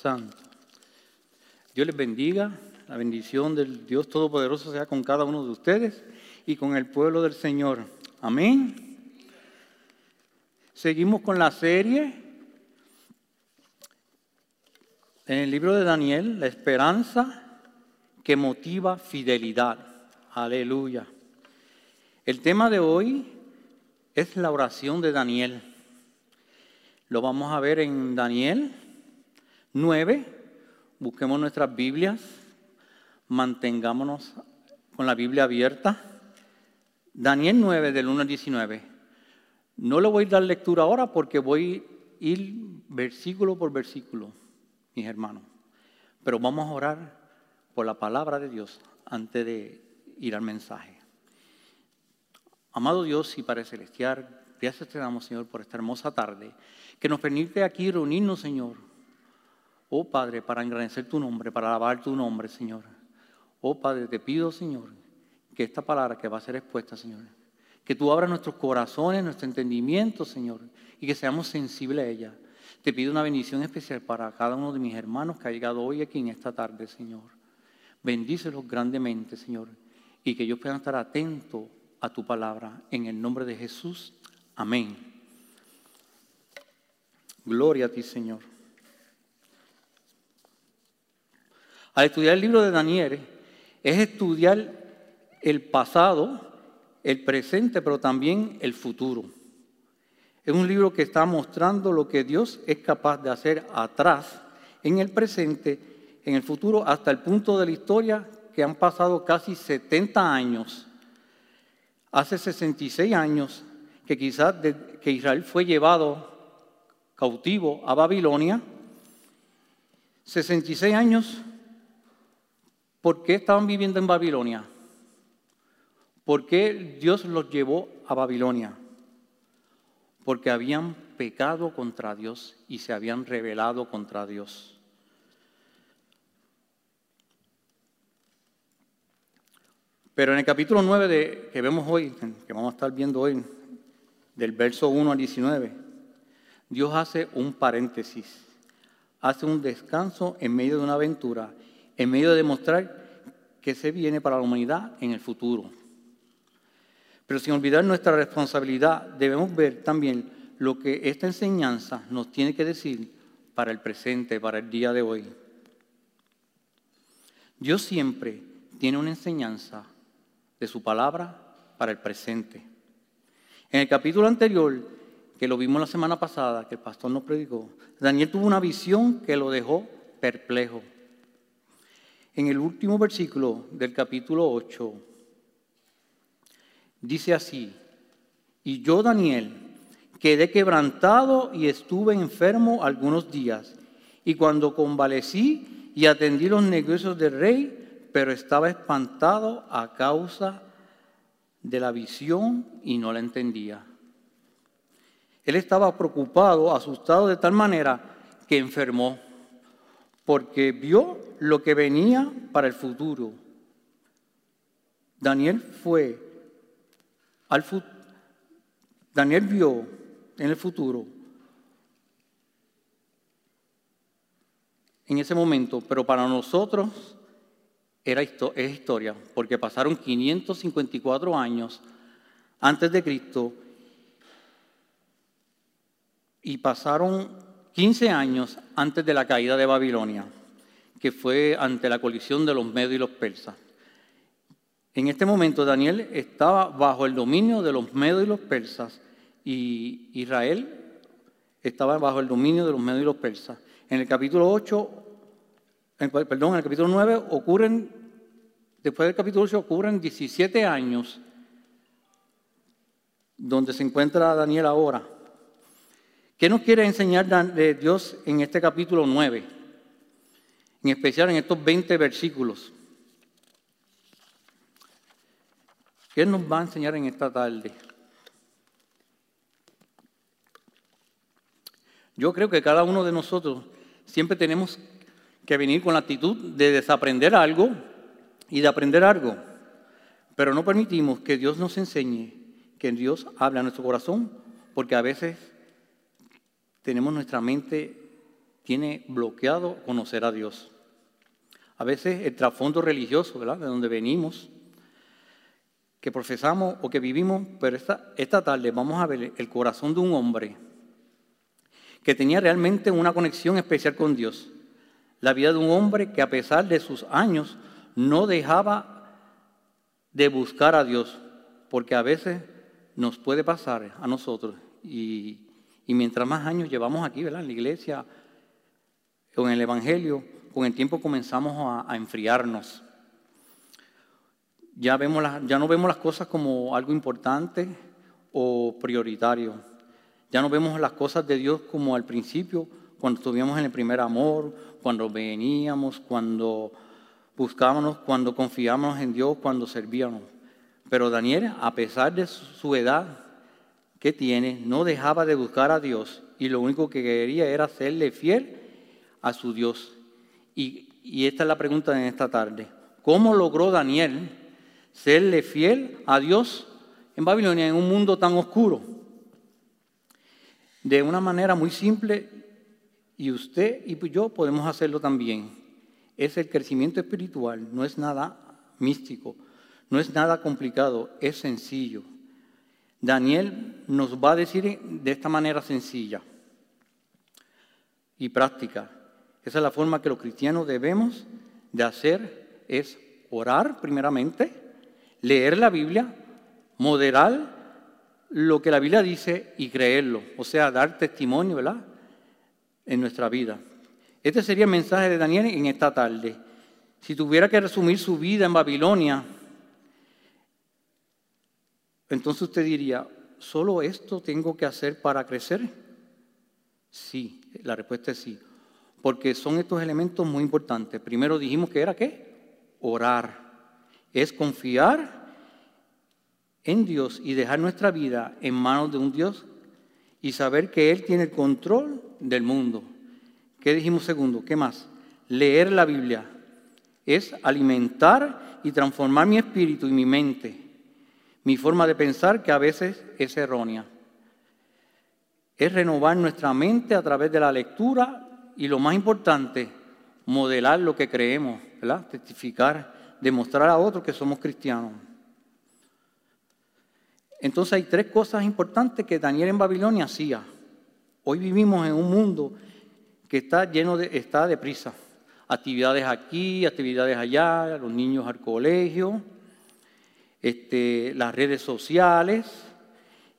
Santo. Dios les bendiga. La bendición del Dios Todopoderoso sea con cada uno de ustedes y con el pueblo del Señor. Amén. Seguimos con la serie en el libro de Daniel, la esperanza que motiva fidelidad. Aleluya. El tema de hoy es la oración de Daniel. Lo vamos a ver en Daniel 9. Busquemos nuestras Biblias, mantengámonos con la Biblia abierta. Daniel 9 del 1 al 19. No le voy a dar lectura ahora porque voy a ir versículo por versículo, mis hermanos. Pero vamos a orar por la palabra de Dios antes de ir al mensaje. Amado Dios y Padre Celestial, gracias te damos, Señor, por esta hermosa tarde, que nos permite aquí reunirnos, Señor. Oh Padre, para engrandecer tu nombre, para alabar tu nombre, Señor. Oh Padre, te pido, Señor, que esta palabra que va a ser expuesta, Señor, que tú abras nuestros corazones, nuestro entendimiento, Señor, y que seamos sensibles a ella. Te pido una bendición especial para cada uno de mis hermanos que ha llegado hoy aquí en esta tarde, Señor. Bendícelos grandemente, Señor, y que ellos puedan estar atentos a tu palabra. En el nombre de Jesús. Amén. Gloria a ti, Señor. Al estudiar el libro de Daniel es estudiar el pasado, el presente, pero también el futuro. Es un libro que está mostrando lo que Dios es capaz de hacer atrás, en el presente, en el futuro, hasta el punto de la historia que han pasado casi 70 años. Hace 66 años que quizás que Israel fue llevado cautivo a Babilonia. 66 años, ¿por qué estaban viviendo en Babilonia? ¿Por qué Dios los llevó a Babilonia? Porque habían pecado contra Dios y se habían rebelado contra Dios. Pero en el capítulo 9 de, que vemos hoy, que vamos a estar viendo hoy, del verso 1 al 19, Dios hace un paréntesis, hace un descanso en medio de una aventura, en medio de demostrar que se viene para la humanidad en el futuro. Pero sin olvidar nuestra responsabilidad, debemos ver también lo que esta enseñanza nos tiene que decir para el presente, para el día de hoy. Dios siempre tiene una enseñanza de su palabra para el presente. En el capítulo anterior, que lo vimos la semana pasada, que el pastor nos predicó, Daniel tuvo una visión que lo dejó perplejo. En el último versículo del capítulo 8, dice así, y yo, Daniel, quedé quebrantado y estuve enfermo algunos días, y cuando convalecí y atendí los negocios del rey, pero estaba espantado a causa de la visión y no la entendía. Él estaba preocupado, asustado de tal manera que enfermó, porque vio lo que venía para el futuro. Daniel fue al Daniel vio en el futuro en ese momento, pero para nosotros era, es historia, porque pasaron 554 años antes de Cristo y pasaron 15 años antes de la caída de Babilonia, que fue ante la colisión de los medios y los persas. En este momento Daniel estaba bajo el dominio de los medios y los persas y Israel estaba bajo el dominio de los medios y los persas. En el capítulo 8 perdón, en el capítulo 9 ocurren, después del capítulo 8 ocurren 17 años donde se encuentra Daniel ahora. ¿Qué nos quiere enseñar de Dios en este capítulo 9? En especial en estos 20 versículos. ¿Qué nos va a enseñar en esta tarde? Yo creo que cada uno de nosotros siempre tenemos que venir con la actitud de desaprender algo y de aprender algo. Pero no permitimos que Dios nos enseñe, que Dios hable a nuestro corazón, porque a veces tenemos nuestra mente tiene bloqueado conocer a Dios. A veces el trasfondo religioso, ¿verdad? De donde venimos, que profesamos o que vivimos, pero esta, esta tarde vamos a ver el corazón de un hombre que tenía realmente una conexión especial con Dios. La vida de un hombre que a pesar de sus años no dejaba de buscar a Dios, porque a veces nos puede pasar a nosotros y, mientras más años llevamos aquí, ¿verdad? En la iglesia o en el Evangelio, con el tiempo comenzamos a, enfriarnos. Ya, vemos ya no vemos las cosas como algo importante o prioritario. Ya no vemos las cosas de Dios como al principio, cuando estuvimos en el primer amor, cuando veníamos, cuando buscábamos, cuando confiábamos en Dios, cuando servíamos. Pero Daniel, a pesar de su edad que tiene, no dejaba de buscar a Dios y lo único que quería era serle fiel a su Dios. Y, esta es la pregunta de esta tarde. ¿Cómo logró Daniel serle fiel a Dios en Babilonia, en un mundo tan oscuro? De una manera muy simple, y usted y yo podemos hacerlo también. Es el crecimiento espiritual, no es nada místico no es nada complicado, es sencillo. Daniel nos va a decir de esta manera sencilla y práctica. Esa es la forma que los cristianos debemos de hacer, es orar primeramente, leer la Biblia, moderar lo que la Biblia dice y creerlo, o sea, dar testimonio, ¿verdad? En nuestra vida. Este sería el mensaje de Daniel en esta tarde. Si tuviera que resumir su vida en Babilonia, entonces usted diría, ¿solo esto tengo que hacer para crecer? Sí, la respuesta es sí. Porque son estos elementos muy importantes. Primero dijimos que era qué? Orar. Es confiar en Dios y dejar nuestra vida en manos de un Dios y saber que Él tiene el control del mundo. ¿Qué dijimos segundo? ¿Qué más? Leer la Biblia es alimentar y transformar mi espíritu y mi mente mi forma de pensar que a veces es errónea. Es renovar nuestra mente a través de la lectura y lo más importante, modelar lo que creemos, testificar, demostrar a otros que somos cristianos. Entonces hay tres cosas importantes que Daniel en Babilonia hacía. Hoy vivimos en un mundo que está lleno de, está. Actividades aquí, actividades allá, los niños al colegio, este, las redes sociales,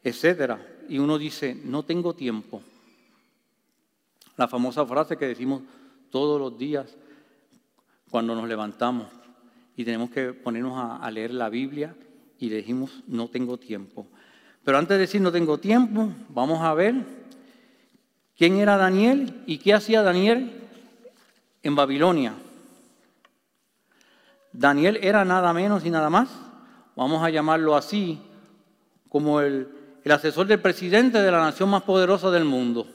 etcétera. Y uno dice, no tengo tiempo. La famosa frase que decimos todos los días cuando nos levantamos y tenemos que ponernos a, leer la Biblia y le decimos, no tengo tiempo. Pero antes de decir no tengo tiempo, vamos a ver quién era Daniel y qué hacía Daniel en Babilonia. Daniel era nada menos y nada más vamos a llamarlo así, como el, asesor del presidente de la nación más poderosa del mundo.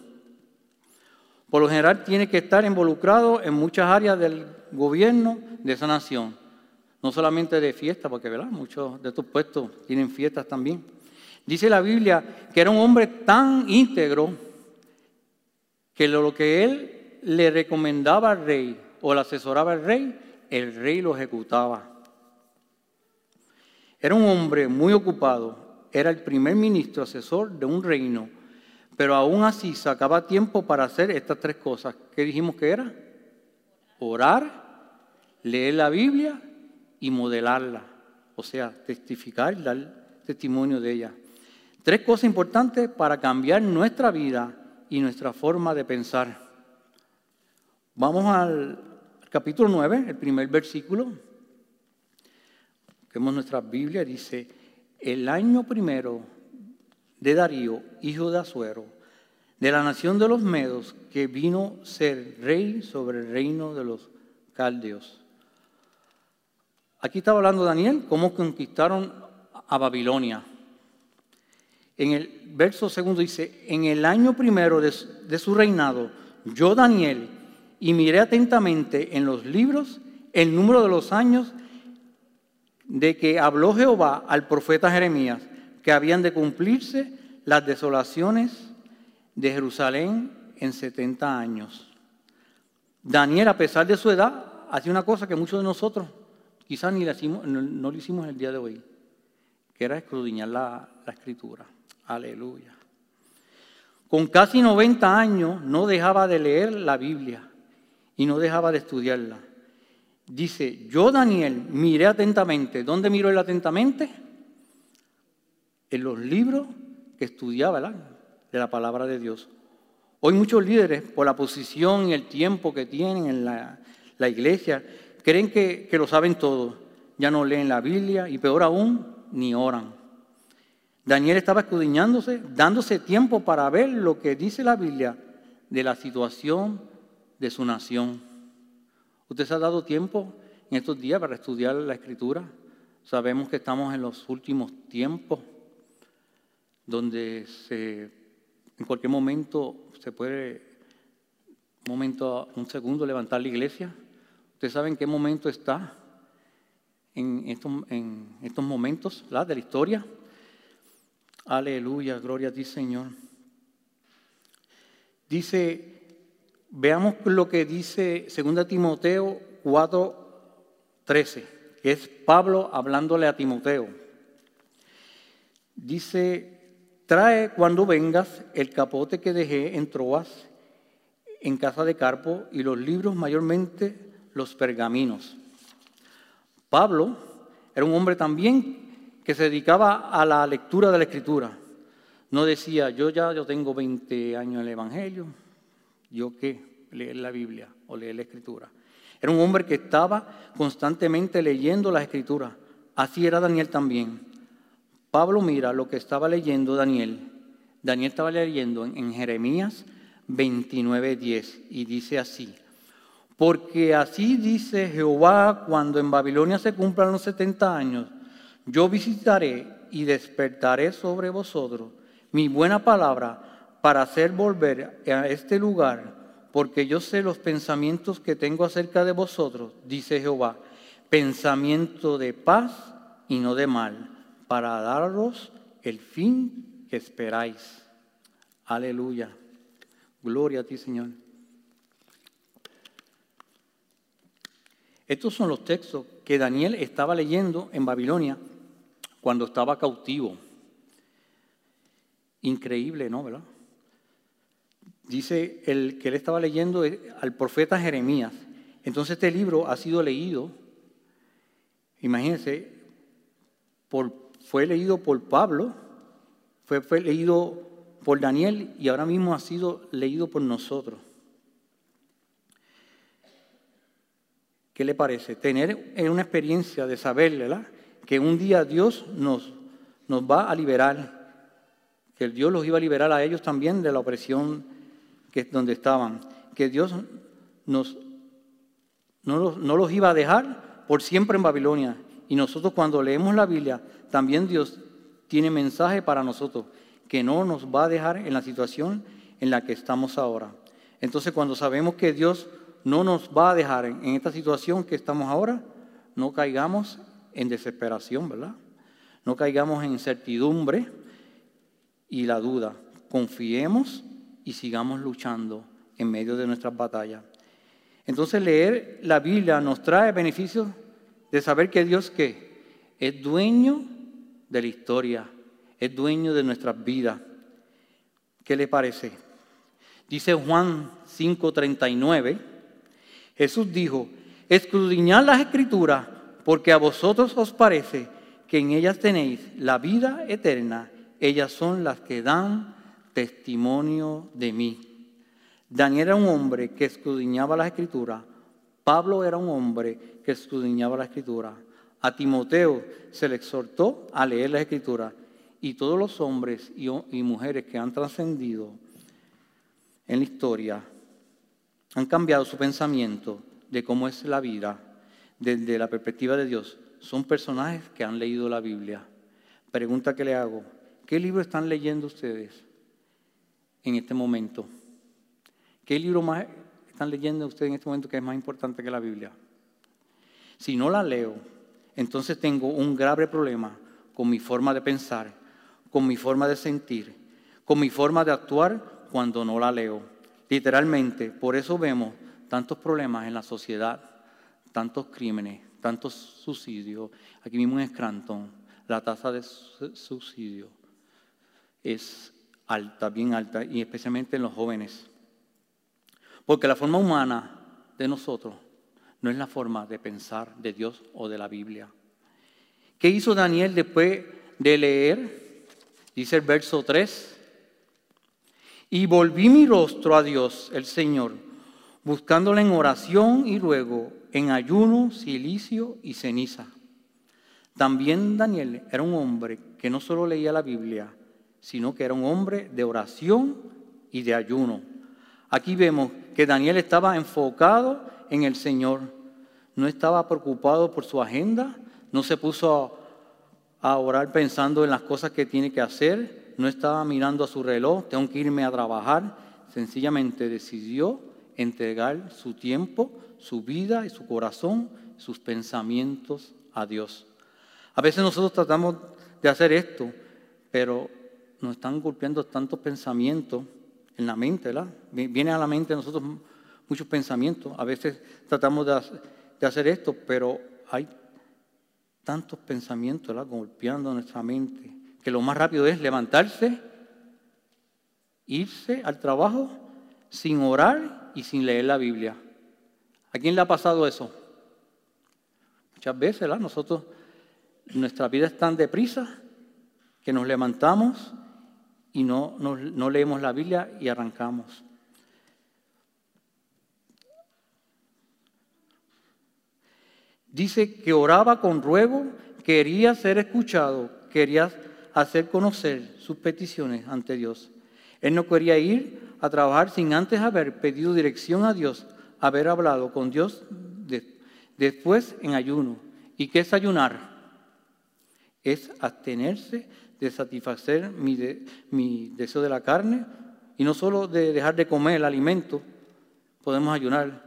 Por lo general tiene que estar involucrado en muchas áreas del gobierno de esa nación. No solamente de fiesta, porque ¿verdad? muchos de estos puestos tienen fiestas también. Dice la Biblia que era un hombre tan íntegro que lo que él le recomendaba al rey o le asesoraba al rey, el rey lo ejecutaba. Era un hombre muy ocupado, era el primer ministro asesor de un reino, pero aún así sacaba tiempo para hacer estas tres cosas. ¿Qué dijimos que era? Orar, leer la Biblia y modelarla, o sea, testificar, dar testimonio de ella. Tres cosas importantes para cambiar nuestra vida y nuestra forma de pensar. Vamos al capítulo 9, el primer versículo. Vemos nuestra Biblia, dice, el año primero de Darío, hijo de Azuero, de la nación de los Medos, que vino ser rey sobre el reino de los caldeos. Aquí estaba hablando Daniel, cómo conquistaron a Babilonia. En el verso segundo dice, en el año primero de, de su reinado, yo Daniel, y miré atentamente en los libros el número de los años de que habló Jehová al profeta Jeremías que habían de cumplirse las desolaciones de Jerusalén en 70 años. Daniel, a pesar de su edad, hacía una cosa que muchos de nosotros quizás ni hicimos, no, lo hicimos el día de hoy, que era escudriñar la, la escritura. Aleluya. Con casi 90 años no dejaba de leer la Biblia y no dejaba de estudiarla. Dice, yo Daniel miré atentamente. ¿Dónde miró él atentamente? En los libros que estudiaba de la palabra de Dios. Hoy muchos líderes, por la posición y el tiempo que tienen en la, iglesia, creen que, que lo saben todo. Ya no leen la Biblia y peor aún, ni oran. Daniel estaba escudriñándose, dándose tiempo para ver lo que dice la Biblia de la situación de su nación. ¿Usted se ha dado tiempo en estos días para estudiar la escritura? Sabemos que estamos en los últimos tiempos donde en cualquier momento se puede, un momento, un segundo, levantar la iglesia. ¿Usted sabe en qué momento está en estos, en estos momentos de la historia? Aleluya, gloria a ti Señor. Dice Veamos lo que dice 2 Timoteo 4:13, que es Pablo hablándole a Timoteo. Dice, trae cuando vengas el capote que dejé en Troas, en casa de Carpo, y los libros mayormente los pergaminos. Pablo era un hombre también que se dedicaba a la lectura de la escritura. No decía, yo ya yo tengo 20 años en el Evangelio, ¿Yo qué? Leer la Biblia o leer la Escritura. Era un hombre que estaba constantemente leyendo la Escritura. Así era Daniel también. Pablo mira lo que estaba leyendo Daniel. Daniel estaba leyendo en, Jeremías 29:10 y dice así. Porque así dice Jehová cuando en Babilonia se cumplan los 70 años, yo visitaré y despertaré sobre vosotros mi buena palabra para hacer volver a este lugar, porque yo sé los pensamientos que tengo acerca de vosotros, dice Jehová, pensamiento de paz y no de mal, para daros el fin que esperáis. Aleluya. Gloria a ti, Señor. Estos son los textos que Daniel estaba leyendo en Babilonia cuando estaba cautivo. Increíble, ¿no? ¿Verdad? Dice el que él estaba leyendo al profeta Jeremías. Entonces este libro ha sido leído, imagínense, fue leído por Pablo, fue, fue leído por Daniel y ahora mismo ha sido leído por nosotros. ¿Qué le parece? Tener una experiencia de saber. Que un día Dios nos, nos va a liberar, que Dios los iba a liberar a ellos también de la opresión que donde estaban, que Dios nos, no, los, no los iba a dejar por siempre en Babilonia. Y nosotros cuando leemos la Biblia, también Dios tiene mensaje para nosotros, que no nos va a dejar en la situación en la que estamos ahora. Entonces cuando sabemos que Dios no nos va a dejar en esta situación que estamos ahora, no caigamos en desesperación, ¿verdad? No caigamos en incertidumbre y la duda. Confiemos y sigamos luchando en medio de nuestras batallas. Entonces leer la Biblia nos trae beneficios de saber que Dios ¿qué? es dueño de la historia, es dueño de nuestras vidas. ¿Qué le parece? Dice Juan 5:39, Jesús dijo, escudriñad las escrituras porque a vosotros os parece que en ellas tenéis la vida eterna, ellas son las que dan testimonio de mí. Daniel era un hombre que escudriñaba la escritura. Pablo era un hombre que escudriñaba la escritura. A Timoteo se le exhortó a leer la escritura. Y todos los hombres y, y mujeres que han trascendido en la historia han cambiado su pensamiento de cómo es la vida desde la perspectiva de Dios. Son personajes que han leído la Biblia. Pregunta que le hago, ¿qué libro están leyendo ustedes? En este momento? ¿Qué libro más están leyendo ustedes en este momento que es más importante que la Biblia? Si no la leo, entonces tengo un grave problema con mi forma de pensar, con mi forma de sentir, con mi forma de actuar cuando no la leo. Literalmente, por eso vemos tantos problemas en la sociedad, tantos crímenes, tantos suicidios. Aquí mismo en Scranton, la tasa de suicidio es alta, bien alta, y especialmente en los jóvenes. Porque la forma humana de nosotros no es la forma de pensar de Dios o de la Biblia. ¿Qué hizo Daniel después de leer? Dice el verso 3. Y volví mi rostro a Dios, el Señor, buscándole en oración y ruego, en ayuno, silicio y ceniza. También Daniel era un hombre que no solo leía la Biblia, sino que era un hombre de oración y de ayuno. Aquí vemos que Daniel estaba enfocado en el Señor, no estaba preocupado por su agenda, no se puso a orar pensando en las cosas que tiene que hacer, no estaba mirando a su reloj, tengo que irme a trabajar, sencillamente decidió entregar su tiempo, su vida y su corazón, sus pensamientos a Dios. A veces nosotros tratamos de hacer esto, pero nos están golpeando tantos pensamientos en la mente, ¿verdad? Viene a la mente a nosotros muchos pensamientos. A veces tratamos de hacer esto, pero hay tantos pensamientos ¿verdad? golpeando nuestra mente, que lo más rápido es levantarse, irse al trabajo sin orar y sin leer la Biblia. ¿A quién le ha pasado eso? Muchas veces, ¿verdad? Nosotros, nuestra vida es tan deprisa que nos levantamos y no, no leemos la Biblia y arrancamos. Dice que oraba con ruego, quería ser escuchado, quería hacer conocer sus peticiones ante Dios. Él no quería ir a trabajar sin antes haber pedido dirección a Dios, haber hablado con Dios después en ayuno. ¿Y qué es ayunar? Es abstenerse de satisfacer mi, mi deseo de la carne y no solo de dejar de comer el alimento, podemos ayunar,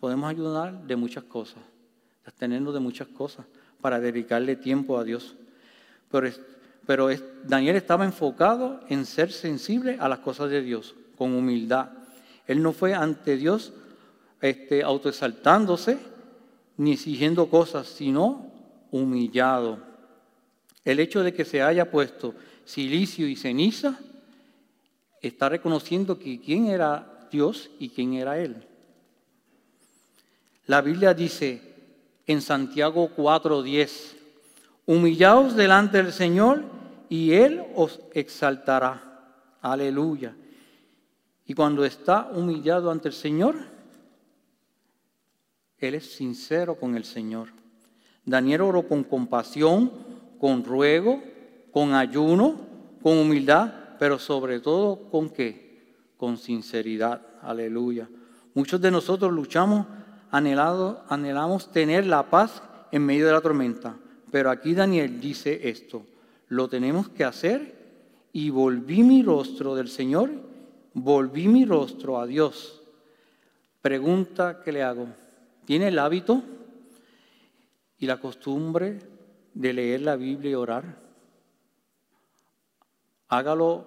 podemos ayunar de muchas cosas abstenernos de muchas cosas para dedicarle tiempo a Dios. Pero, pero Daniel estaba enfocado en ser sensible a las cosas de Dios, con humildad. Él no fue ante Dios este, autoexaltándose ni exigiendo cosas, sino humillado. El hecho de que se haya puesto silicio y ceniza está reconociendo que quién era Dios y quién era Él. La Biblia dice, en Santiago 4:10. Humillaos delante del Señor y Él os exaltará. Aleluya. Y cuando está humillado ante el Señor, Él es sincero con el Señor. Daniel oró con compasión, con ruego, con ayuno, con humildad, pero sobre todo con qué? Con sinceridad. Aleluya. Muchos de nosotros luchamos anhelado, anhelamos tener la paz en medio de la tormenta. Pero aquí Daniel dice esto, lo tenemos que hacer y volví mi rostro del Señor, volví mi rostro a Dios. Pregunta que le hago, ¿tiene el hábito y la costumbre de leer la Biblia y orar? Hágalo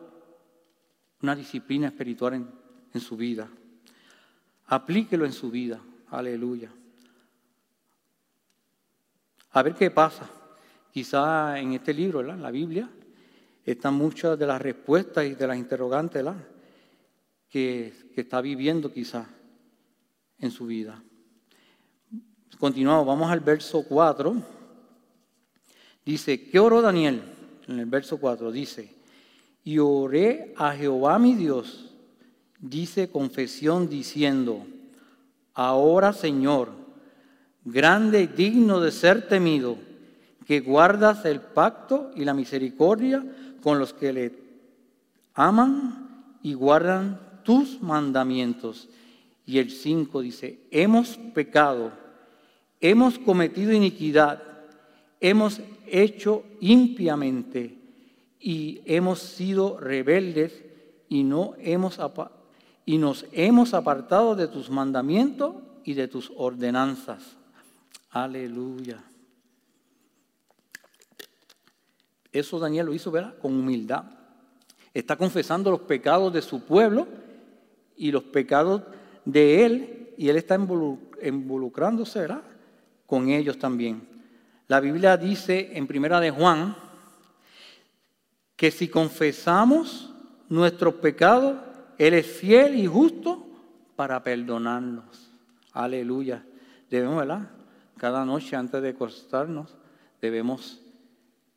una disciplina espiritual en, en su vida. Aplíquelo en su vida. Aleluya. A ver qué pasa. Quizá en este libro, en la Biblia, están muchas de las respuestas y de las interrogantes que, que está viviendo quizá en su vida. Continuamos, vamos al verso 4. Dice, ¿qué oró Daniel? En el verso 4 dice, y oré a Jehová mi Dios, dice confesión diciendo, Ahora, Señor, grande y digno de ser temido, que guardas el pacto y la misericordia con los que le aman y guardan tus mandamientos. Y el 5 dice, hemos pecado, hemos cometido iniquidad, hemos hecho impiamente y hemos sido rebeldes y no hemos y nos hemos apartado de tus mandamientos y de tus ordenanzas. Aleluya. Eso Daniel lo hizo, ¿verdad? Con humildad. Está confesando los pecados de su pueblo y los pecados de él y Él está involucrándose con ellos también. La Biblia dice en Primera de Juan que si confesamos nuestros pecados, Él es fiel y justo para perdonarnos. Aleluya. Debemos, ¿verdad? Cada noche antes de acostarnos, debemos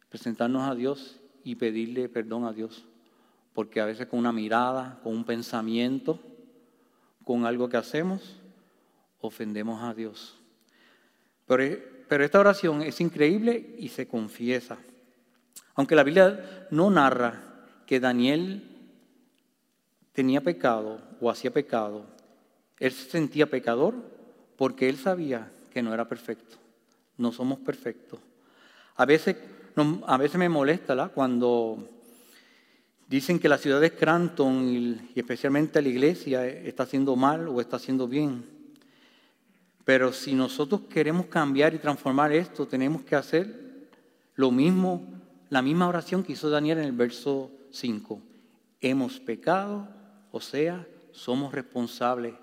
presentarnos a Dios y pedirle perdón a Dios. Porque a veces con una mirada, con un pensamiento, con algo que hacemos, ofendemos a Dios. Pero, pero esta oración es increíble y se confiesa. Aunque la Biblia no narra que Daniel tenía pecado o hacía pecado, él se sentía pecador porque él sabía que no era perfecto. No somos perfectos. A veces, a veces me molesta cuando dicen que la ciudad de Scranton y, especialmente la iglesia está haciendo mal o está haciendo bien. Pero si nosotros queremos cambiar y transformar esto, tenemos que hacer lo mismo, la misma oración que hizo Daniel en el verso 5. Hemos pecado, o sea, somos responsables.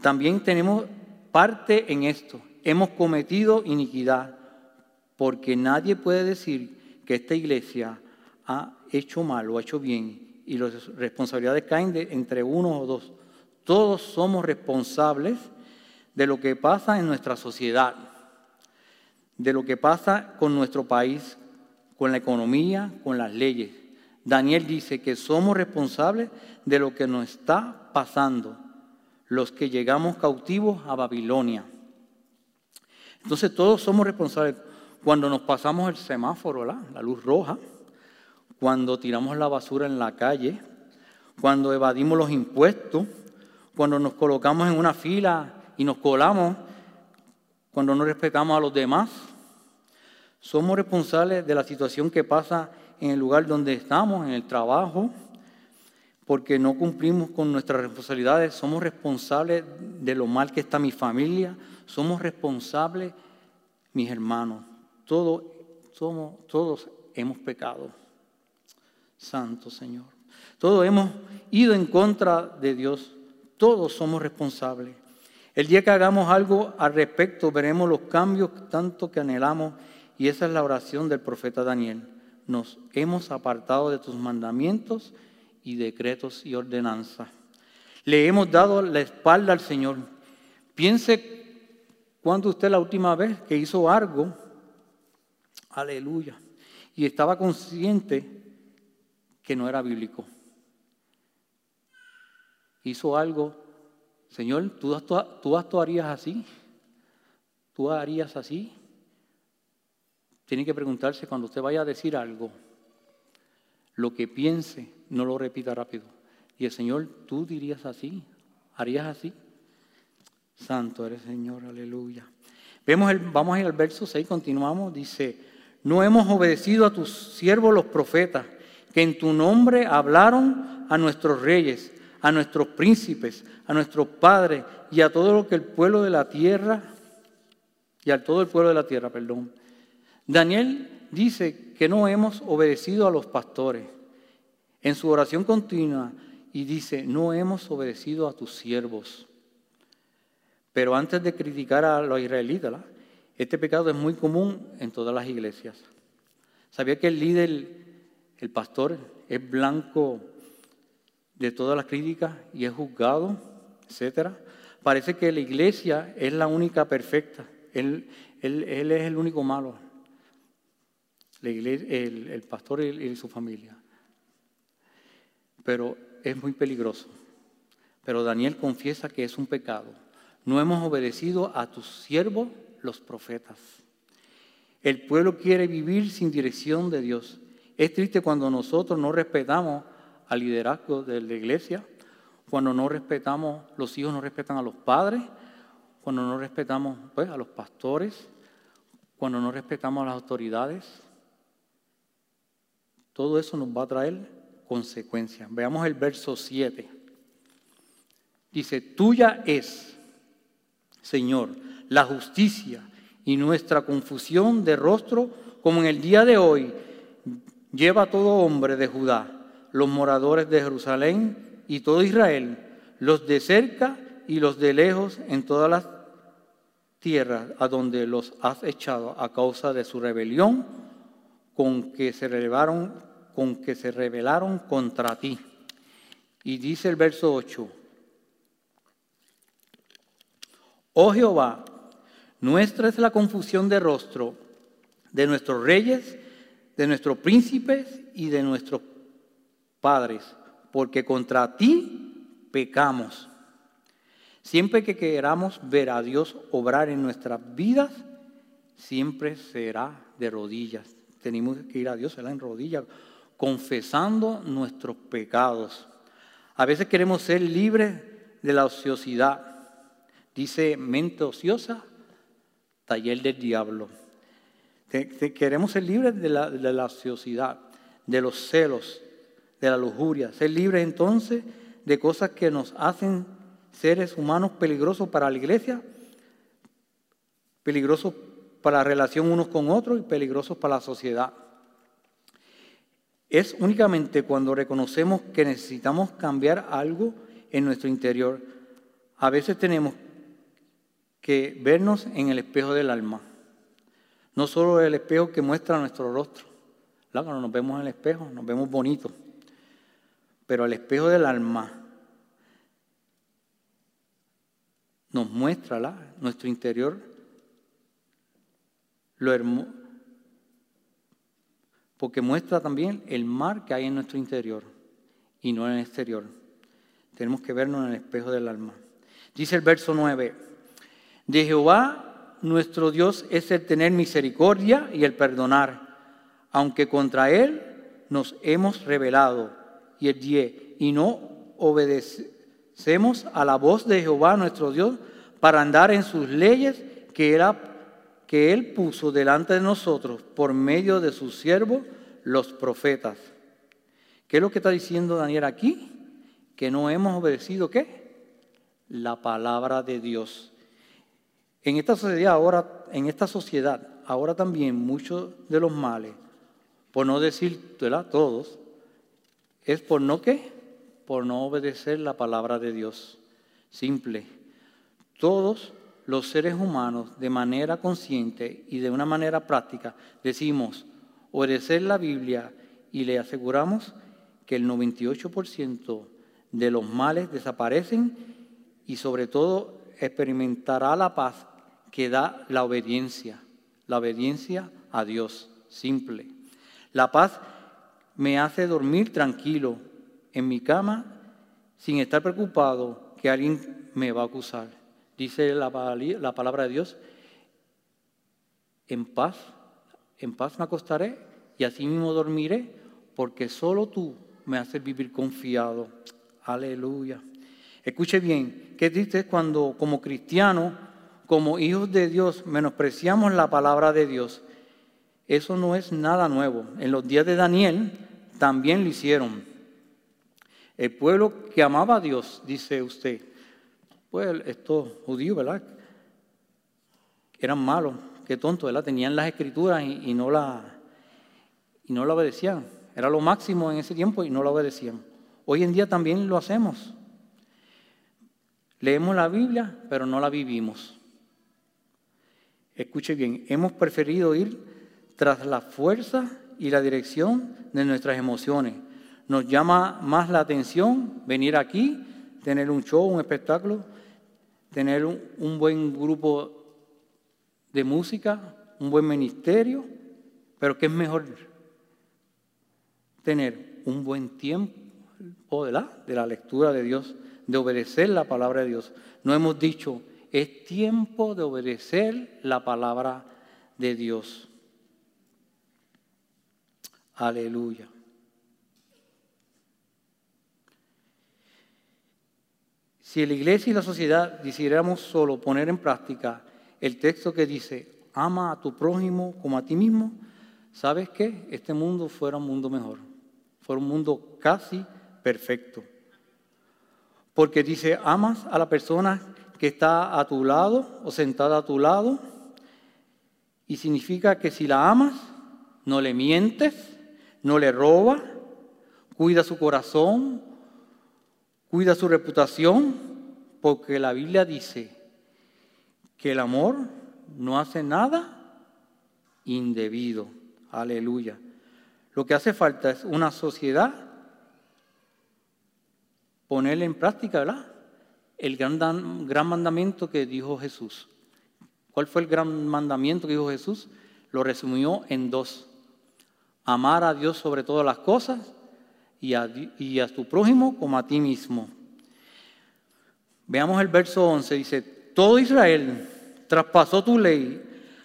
También tenemos parte en esto. Hemos cometido iniquidad, porque nadie puede decir que esta iglesia ha hecho mal o ha hecho bien y las responsabilidades caen entre uno o dos. Todos somos responsables de lo que pasa en nuestra sociedad, de lo que pasa con nuestro país, con la economía, con las leyes. Daniel dice que somos responsables de lo que nos está pasando, los que llegamos cautivos a Babilonia. Entonces todos somos responsables cuando nos pasamos el semáforo, la luz roja, cuando tiramos la basura en la calle, cuando evadimos los impuestos, cuando nos colocamos en una fila y nos colamos, cuando no respetamos a los demás. Somos responsables de la situación que pasa en el lugar donde estamos, en el trabajo, porque no cumplimos con nuestras responsabilidades. Somos responsables de lo mal que está mi familia. Somos responsables, mis hermanos. Todos, somos, todos hemos pecado. Santo Señor. Todos hemos ido en contra de Dios. Todos somos responsables. El día que hagamos algo al respecto, veremos los cambios tanto que anhelamos. Y esa es la oración del profeta Daniel. Nos hemos apartado de tus mandamientos y decretos y ordenanzas. Le hemos dado la espalda al Señor. Piense cuando usted la última vez que hizo algo, aleluya, y estaba consciente que no era bíblico. Hizo algo, Señor, ¿tú, tú actuarías así? ¿Tú harías así? Tiene que preguntarse cuando usted vaya a decir algo, lo que piense, no lo repita rápido. Y el Señor, ¿tú dirías así? ¿Harías así? Santo eres Señor, aleluya. Vemos el, vamos al verso 6, continuamos, dice, no hemos obedecido a tus siervos los profetas que en tu nombre hablaron a nuestros reyes, a nuestros príncipes, a nuestros padres y a todo lo que el pueblo de la tierra, y a todo el pueblo de la tierra, perdón. Daniel dice que no hemos obedecido a los pastores en su oración continua y dice, no hemos obedecido a tus siervos. Pero antes de criticar a los israelitas, este pecado es muy común en todas las iglesias. ¿Sabía que el líder el pastor es blanco de todas las críticas y es juzgado, etcétera. Parece que la iglesia es la única perfecta. Él, es el único malo. el, pastor y su familia. Pero es muy peligroso. Pero Daniel confiesa que es un pecado. No hemos obedecido a tus siervos, los profetas. El pueblo quiere vivir sin dirección de Dios. Es triste cuando nosotros no respetamos al liderazgo de la iglesia, cuando no respetamos, los hijos no respetan a los padres, cuando no respetamos pues, a los pastores, cuando no respetamos a las autoridades. Todo eso nos va a traer consecuencias. Veamos el verso 7. Dice, tuya es, Señor, la justicia y nuestra confusión de rostro como en el día de hoy Lleva todo hombre de Judá, los moradores de Jerusalén y todo Israel, los de cerca y los de lejos en todas las tierras a donde los has echado a causa de su rebelión con que se rebelaron, con que se rebelaron contra ti. Y dice el verso 8, Oh Jehová, nuestra es la confusión de rostro de nuestros reyes, de nuestros príncipes y de nuestros padres, porque contra ti pecamos. Siempre que queramos ver a Dios obrar en nuestras vidas, siempre será de rodillas. Tenemos que ir a Dios en rodillas, confesando nuestros pecados. A veces queremos ser libres de la ociosidad. Dice mente ociosa, taller del diablo. Queremos ser libres de la, de la ociosidad, de los celos, de la lujuria. Ser libres entonces de cosas que nos hacen seres humanos peligrosos para la iglesia, peligrosos para la relación unos con otros y peligrosos para la sociedad. Es únicamente cuando reconocemos que necesitamos cambiar algo en nuestro interior. A veces tenemos que vernos en el espejo del alma. No solo el espejo que muestra nuestro rostro. Cuando nos vemos en el espejo, nos vemos bonitos. Pero el espejo del alma nos muestra nuestro interior, lo hermoso, porque muestra también el mar que hay en nuestro interior y no en el exterior. Tenemos que vernos en el espejo del alma. Dice el verso 9, de Jehová nuestro Dios es el tener misericordia y el perdonar, aunque contra Él nos hemos rebelado. Y el 10, y no obedece, Semos a la voz de Jehová nuestro Dios para andar en sus leyes que, era, que Él puso delante de nosotros por medio de sus siervos, los profetas. ¿Qué es lo que está diciendo Daniel aquí? Que no hemos obedecido qué? La palabra de Dios. En esta sociedad ahora, en esta sociedad, ahora también muchos de los males, por no decir todos, es por no qué? por no obedecer la palabra de Dios. Simple. Todos los seres humanos, de manera consciente y de una manera práctica, decimos obedecer la Biblia y le aseguramos que el 98% de los males desaparecen y sobre todo experimentará la paz que da la obediencia, la obediencia a Dios, simple. La paz me hace dormir tranquilo, en mi cama sin estar preocupado que alguien me va a acusar. Dice la, palabra de Dios, en paz, en paz me acostaré y así mismo dormiré, porque solo tú me haces vivir confiado. Aleluya. Escuche bien, qué triste cuando como cristianos, como hijos de Dios, menospreciamos la palabra de Dios. Eso no es nada nuevo. En los días de Daniel también lo hicieron. El pueblo que amaba a Dios, dice usted, pues estos judíos, ¿verdad? Eran malos, qué tontos, ¿verdad? Tenían las escrituras y, no la, y no la obedecían. Era lo máximo en ese tiempo y no la obedecían. Hoy en día también lo hacemos. Leemos la Biblia, pero no la vivimos. Escuche bien, hemos preferido ir tras la fuerza y la dirección de nuestras emociones nos llama más la atención venir aquí, tener un show, un espectáculo, tener un, buen grupo de música, un buen ministerio, pero ¿qué es mejor? Tener un buen tiempo de de la lectura de Dios, de obedecer la palabra de Dios. No hemos dicho, es tiempo de obedecer la palabra de Dios. Aleluya. Si la iglesia y la sociedad decidiéramos solo poner en práctica el texto que dice, ama a tu prójimo como a ti mismo, ¿sabes qué? Este mundo fuera un mundo mejor, fuera un mundo casi perfecto. Porque dice, amas a la persona que está a tu lado o sentada a tu lado, y significa que si la amas, no le mientes, no le robas, cuida su corazón, cuida su reputación, porque la Biblia dice que el amor no hace nada indebido. Aleluya. Lo que hace falta es una sociedad ponerle en práctica, ¿verdad? El gran, gran mandamiento que dijo Jesús. ¿Cuál fue el gran mandamiento que dijo Jesús? Lo resumió en dos. Amar a Dios sobre todas las cosas y a, tu prójimo como a ti mismo. Veamos el verso 11. Dice, todo Israel traspasó tu ley,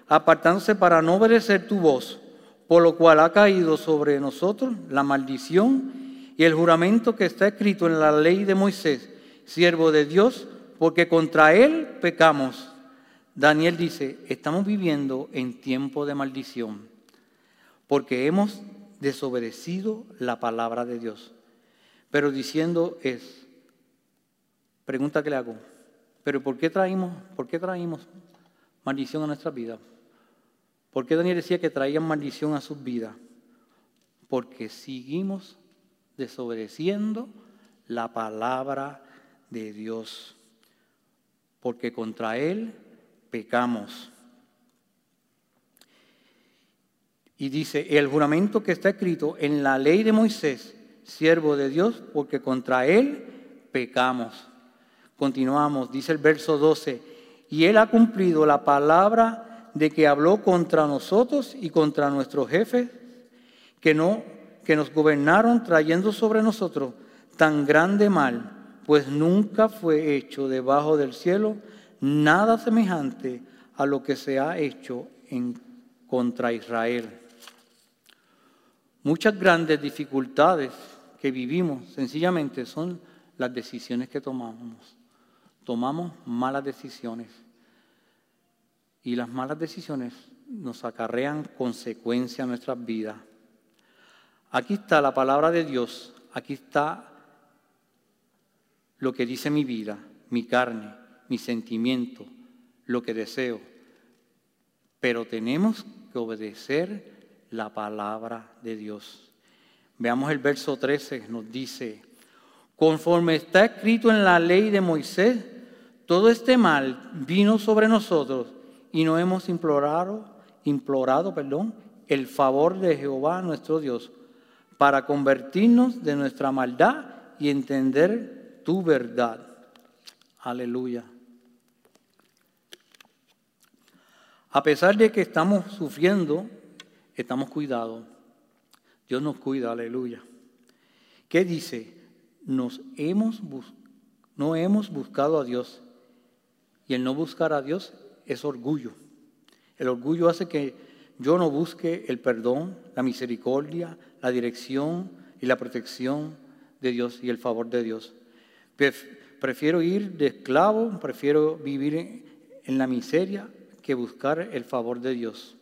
apartándose para no obedecer tu voz, por lo cual ha caído sobre nosotros la maldición y el juramento que está escrito en la ley de Moisés, siervo de Dios, porque contra él pecamos. Daniel dice, estamos viviendo en tiempo de maldición, porque hemos desobedecido la palabra de Dios. Pero diciendo es, pregunta que le hago, pero ¿por qué traímos, por qué traímos maldición a nuestra vida? ¿Por qué Daniel decía que traían maldición a sus vidas? Porque seguimos desobedeciendo la palabra de Dios. Porque contra Él pecamos. Y dice, el juramento que está escrito en la ley de Moisés, siervo de Dios, porque contra Él pecamos. Continuamos, dice el verso 12, y Él ha cumplido la palabra de que habló contra nosotros y contra nuestros jefes, que, no, que nos gobernaron trayendo sobre nosotros tan grande mal, pues nunca fue hecho debajo del cielo nada semejante a lo que se ha hecho en contra Israel. Muchas grandes dificultades que vivimos sencillamente son las decisiones que tomamos. Tomamos malas decisiones y las malas decisiones nos acarrean consecuencias en nuestras vidas. Aquí está la palabra de Dios, aquí está lo que dice mi vida, mi carne, mi sentimiento, lo que deseo. Pero tenemos que obedecer la palabra de Dios. Veamos el verso 13, nos dice, conforme está escrito en la ley de Moisés, todo este mal vino sobre nosotros y no hemos implorado, implorado, perdón, el favor de Jehová nuestro Dios para convertirnos de nuestra maldad y entender tu verdad. Aleluya. A pesar de que estamos sufriendo, estamos cuidados. Dios nos cuida, aleluya. ¿Qué dice? Nos hemos no hemos buscado a Dios. Y el no buscar a Dios es orgullo. El orgullo hace que yo no busque el perdón, la misericordia, la dirección y la protección de Dios y el favor de Dios. Prefiero ir de esclavo, prefiero vivir en la miseria que buscar el favor de Dios.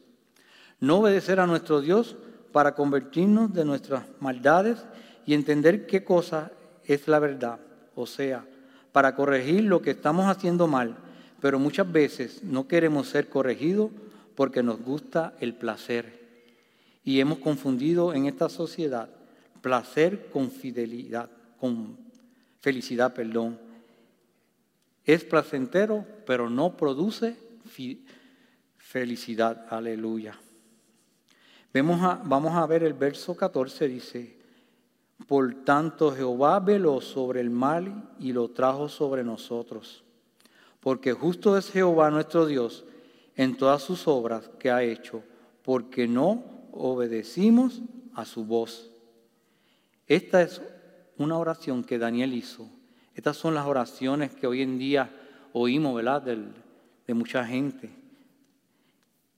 No obedecer a nuestro Dios para convertirnos de nuestras maldades y entender qué cosa es la verdad, o sea, para corregir lo que estamos haciendo mal, pero muchas veces no queremos ser corregidos porque nos gusta el placer. Y hemos confundido en esta sociedad placer con fidelidad, con felicidad, perdón. Es placentero, pero no produce felicidad. Aleluya. Vamos a ver el verso 14, dice, por tanto Jehová veló sobre el mal y lo trajo sobre nosotros. Porque justo es Jehová nuestro Dios en todas sus obras que ha hecho, porque no obedecimos a su voz. Esta es una oración que Daniel hizo. Estas son las oraciones que hoy en día oímos, ¿verdad? de mucha gente.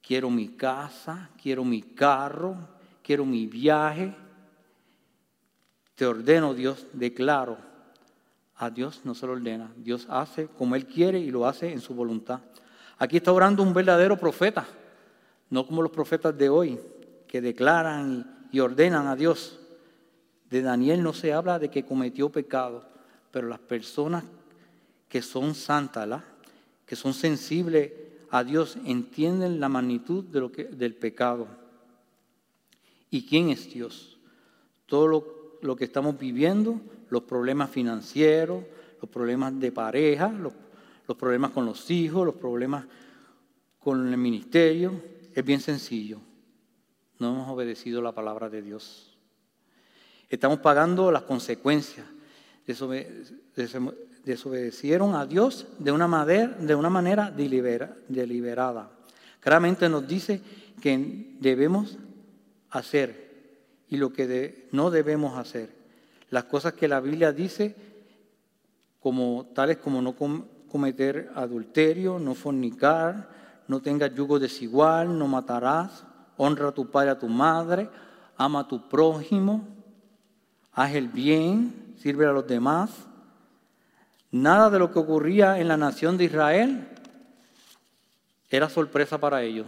Quiero mi casa, quiero mi carro, quiero mi viaje. Te ordeno, Dios, declaro. A Dios no se lo ordena. Dios hace como Él quiere y lo hace en su voluntad. Aquí está orando un verdadero profeta, no como los profetas de hoy, que declaran y ordenan a Dios. De Daniel no se habla de que cometió pecado, pero las personas que son santas, que son sensibles a Dios, entienden la magnitud de lo que, del pecado. ¿Y quién es Dios? Todo lo, lo que estamos viviendo, los problemas financieros, los problemas de pareja, los, los problemas con los hijos, los problemas con el ministerio. Es bien sencillo. No hemos obedecido la palabra de Dios. Estamos pagando las consecuencias. Desobedecieron a Dios de una manera, de una manera deliberada. Claramente nos dice que debemos hacer y lo que no debemos hacer. Las cosas que la Biblia dice, como tales como no cometer adulterio, no fornicar, no tengas yugo desigual, no matarás, honra a tu padre a tu madre, ama a tu prójimo, haz el bien, sirve a los demás. Nada de lo que ocurría en la nación de Israel era sorpresa para ellos.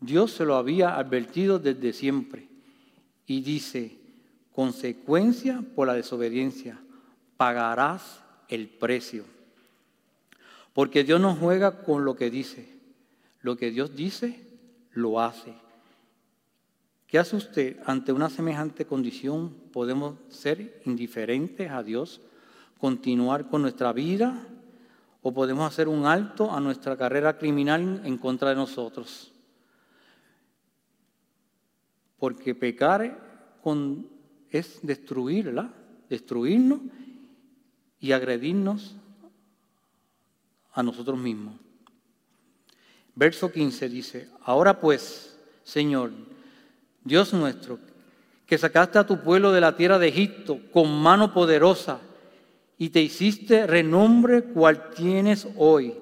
Dios se lo había advertido desde siempre y dice, consecuencia por la desobediencia, pagarás el precio. Porque Dios no juega con lo que dice. Lo que Dios dice, lo hace. ¿Qué hace usted ante una semejante condición? ¿Podemos ser indiferentes a Dios? ¿Continuar con nuestra vida? ¿O podemos hacer un alto a nuestra carrera criminal en contra de nosotros? Porque pecar es destruirla, destruirnos y agredirnos a nosotros mismos. Verso 15 dice, ahora pues, Señor, Dios nuestro, que sacaste a tu pueblo de la tierra de Egipto con mano poderosa y te hiciste renombre cual tienes hoy.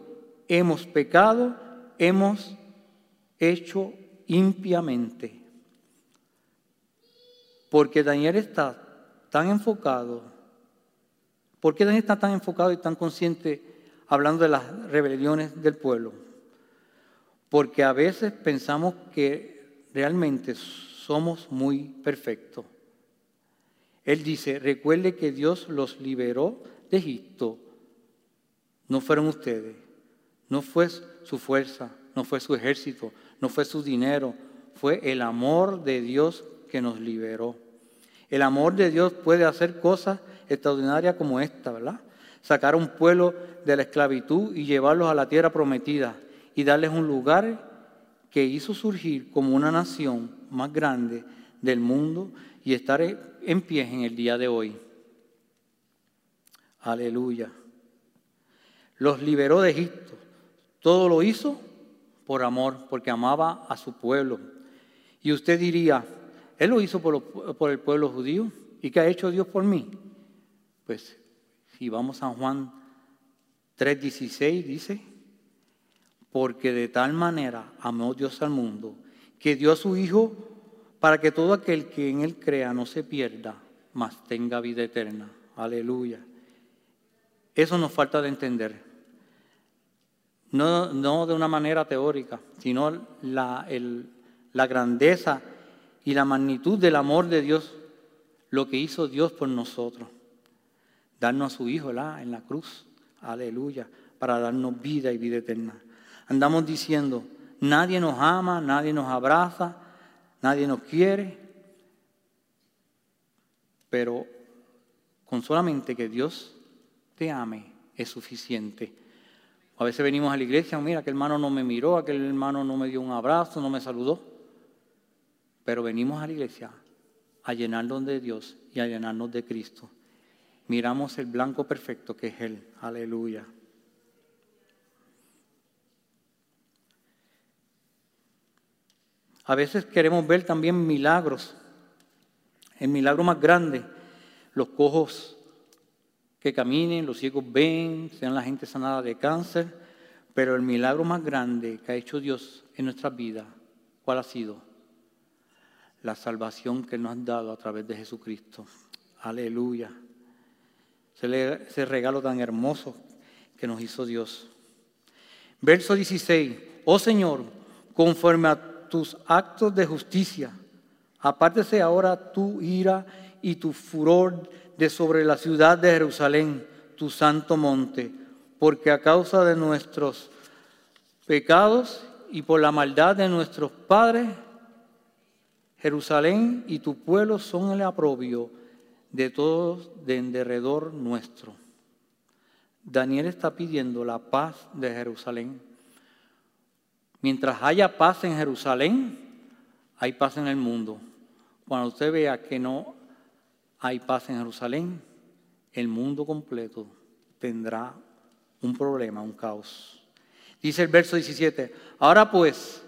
Hemos pecado, hemos hecho impiamente. Porque Daniel está tan enfocado, porque Daniel está tan enfocado y tan consciente hablando de las rebeliones del pueblo? Porque a veces pensamos que realmente somos muy perfectos. Él dice, recuerde que Dios los liberó de Egipto. No fueron ustedes, no fue su fuerza, no fue su ejército, no fue su dinero, fue el amor de Dios que nos liberó. El amor de Dios puede hacer cosas extraordinarias como esta, ¿verdad? Sacar a un pueblo de la esclavitud y llevarlos a la tierra prometida y darles un lugar que hizo surgir como una nación más grande del mundo y estar en pie en el día de hoy. Aleluya. Los liberó de Egipto. Todo lo hizo por amor, porque amaba a su pueblo. Y usted diría, Él lo hizo por, el pueblo judío. ¿Y qué ha hecho Dios por mí? Pues si vamos a Juan 3:16, dice, porque de tal manera amó Dios al mundo, que dio a su Hijo para que todo aquel que en Él crea no se pierda, mas tenga vida eterna. Aleluya. Eso nos falta de entender. No, no de una manera teórica, sino la, la grandeza y la magnitud del amor de Dios, lo que hizo Dios por nosotros. Darnos a su Hijo en la cruz. Aleluya. Para darnos vida y vida eterna. Andamos diciendo, nadie nos ama, nadie nos abraza, nadie nos quiere, pero con solamente que Dios te ame es suficiente. A veces venimos a la iglesia, mira, aquel hermano no me miró, aquel hermano no me dio un abrazo, no me saludó. Pero venimos a la iglesia a llenarnos de Dios y a llenarnos de Cristo. Miramos el blanco perfecto que es Él. Aleluya. A veces queremos ver también milagros. El milagro más grande, los cojos que caminen, los ciegos ven, sean la gente sanada de cáncer, pero el milagro más grande que ha hecho Dios en nuestras vidas, ¿cuál ha sido? La salvación que nos ha dado a través de Jesucristo. Aleluya. Ese regalo tan hermoso que nos hizo Dios. Verso 16. Oh Señor, conforme a tus actos de justicia. Apártese ahora tu ira y tu furor de sobre la ciudad de Jerusalén, tu santo monte, porque a causa de nuestros pecados y por la maldad de nuestros padres, Jerusalén y tu pueblo son el aprobio de todos de en derredor nuestro. Daniel está pidiendo la paz de Jerusalén. Mientras haya paz en Jerusalén, hay paz en el mundo. Cuando usted vea que no hay paz en Jerusalén, el mundo completo tendrá un problema, un caos. Dice el verso 17, ahora pues,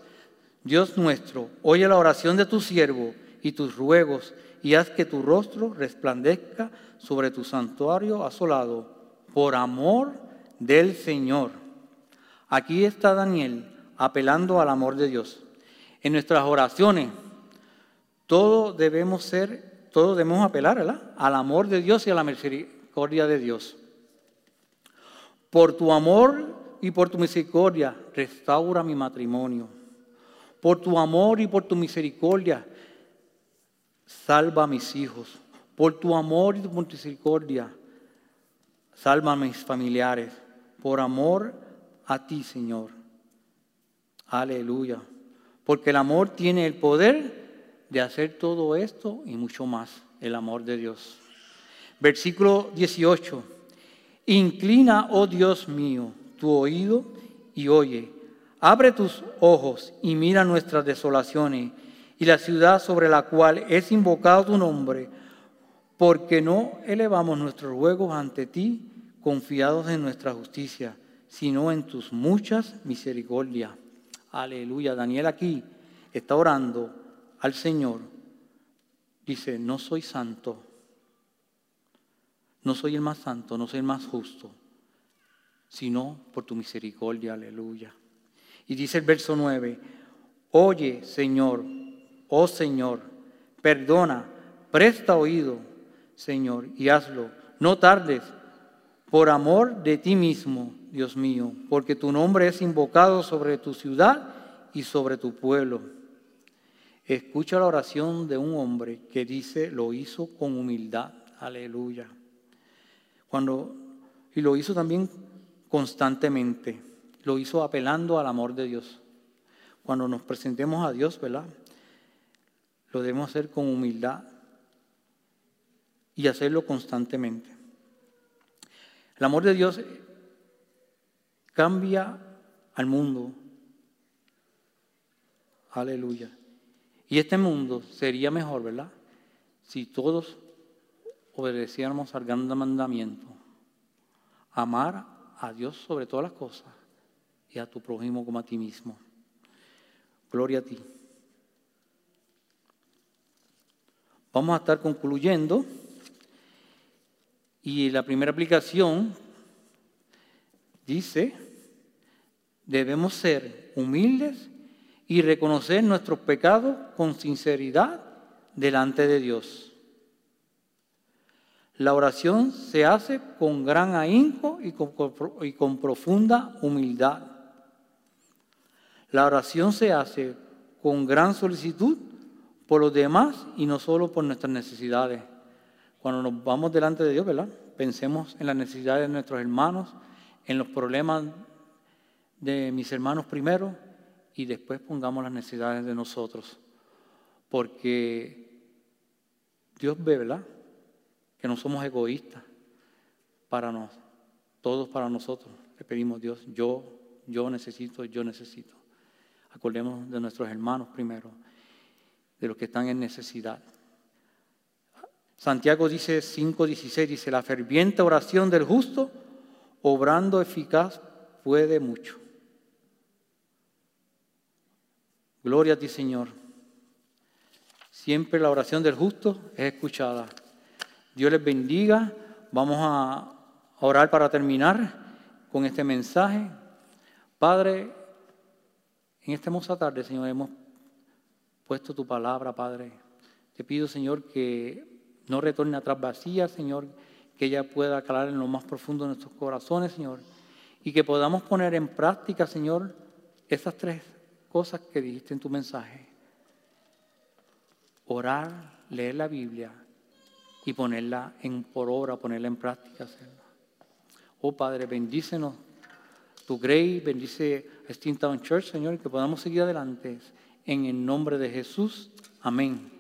Dios nuestro, oye la oración de tu siervo y tus ruegos y haz que tu rostro resplandezca sobre tu santuario asolado por amor del Señor. Aquí está Daniel apelando al amor de Dios. En nuestras oraciones, todo debemos ser, todos debemos apelar al amor de Dios y a la misericordia de Dios. Por tu amor y por tu misericordia, restaura mi matrimonio. Por tu amor y por tu misericordia, salva a mis hijos. Por tu amor y tu misericordia, salva a mis familiares. Por amor a ti, Señor. Aleluya. Porque el amor tiene el poder de hacer todo esto y mucho más. El amor de Dios. Versículo 18. Inclina, oh Dios mío, tu oído y oye. Abre tus ojos y mira nuestras desolaciones y la ciudad sobre la cual es invocado tu nombre, porque no elevamos nuestros ruegos ante ti confiados en nuestra justicia, sino en tus muchas misericordias. Aleluya. Daniel aquí está orando al Señor. Dice, no soy santo, no soy el más santo, no soy el más justo, sino por tu misericordia. Aleluya. Y dice el verso 9, oye Señor, oh Señor, perdona, presta oído, Señor, y hazlo. No tardes, por amor de ti mismo, Dios mío, porque tu nombre es invocado sobre tu ciudad y sobre tu pueblo. Escucha la oración de un hombre que dice, lo hizo con humildad. Aleluya. Cuando, y lo hizo también constantemente. Lo hizo apelando al amor de Dios. Cuando nos presentemos a Dios, ¿verdad? Lo debemos hacer con humildad y hacerlo constantemente. El amor de Dios cambia al mundo. Aleluya. Y este mundo sería mejor, ¿verdad? Si todos obedeciéramos al gran mandamiento. Amar a Dios sobre todas las cosas y a tu prójimo como a ti mismo. Gloria a ti. Vamos a estar concluyendo. Y la primera aplicación dice, debemos ser humildes y reconocer nuestros pecados con sinceridad delante de Dios. La oración se hace con gran ahínco y con, profunda humildad. La oración se hace con gran solicitud por los demás y no solo por nuestras necesidades. Cuando nos vamos delante de Dios. Pensemos en las necesidades de nuestros hermanos, en los problemas de mis hermanos primero y después pongamos las necesidades de nosotros. Porque Dios ve, ¿verdad? Que no somos egoístas para nos, todos para nosotros. Le pedimos Dios, yo, yo necesito, yo necesito. Acordemos de nuestros hermanos primero, de los que están en necesidad. Santiago dice 5.16, dice, la ferviente oración del justo, obrando eficaz, puede mucho. Gloria a ti, Señor. Siempre la oración del justo es escuchada. Dios les bendiga. Vamos a orar para terminar con este mensaje. Padre, en esta hermosa tarde, Señor, hemos puesto tu palabra, Padre. Te pido, Señor, que no retorne atrás vacía, Señor, que ella pueda calar en lo más profundo de nuestros corazones, Señor, y que podamos poner en práctica, Señor, esas tres cosas que dijiste en tu mensaje. Orar, leer la Biblia y ponerla en, por obra, ponerla en práctica. Señor. Oh Padre, bendícenos tu grace, bendice a Town Church, Señor, que podamos seguir adelante. En el nombre de Jesús. Amén.